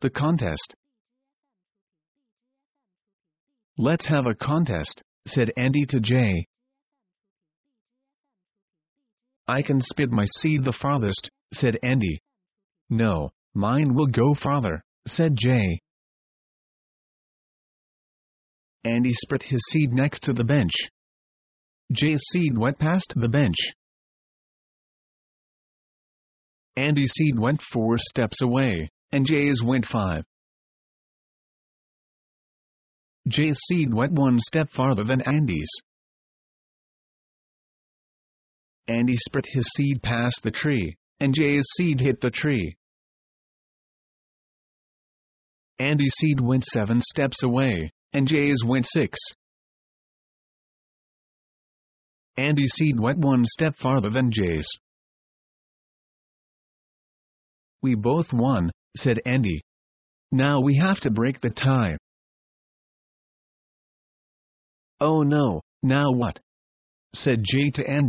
the contest. Let's have a contest, said Andy to Jay. I can spit my seed the farthest, said Andy. No, mine will go farther, said Jay. Andy spit his seed next to the bench. Jay's seed went past the bench. Andy's seed went four steps away, and Jay's went five. Jay's seed went one step farther than Andy's. Andy spit his seed past the tree, and Jay's seed hit the tree. Andy's seed went seven steps away, and Jay's went six. Andy's seed went one step farther than Jay's. We both won, said Andy. Now we have to break the tie. Oh no, now what? said Jay to Andy.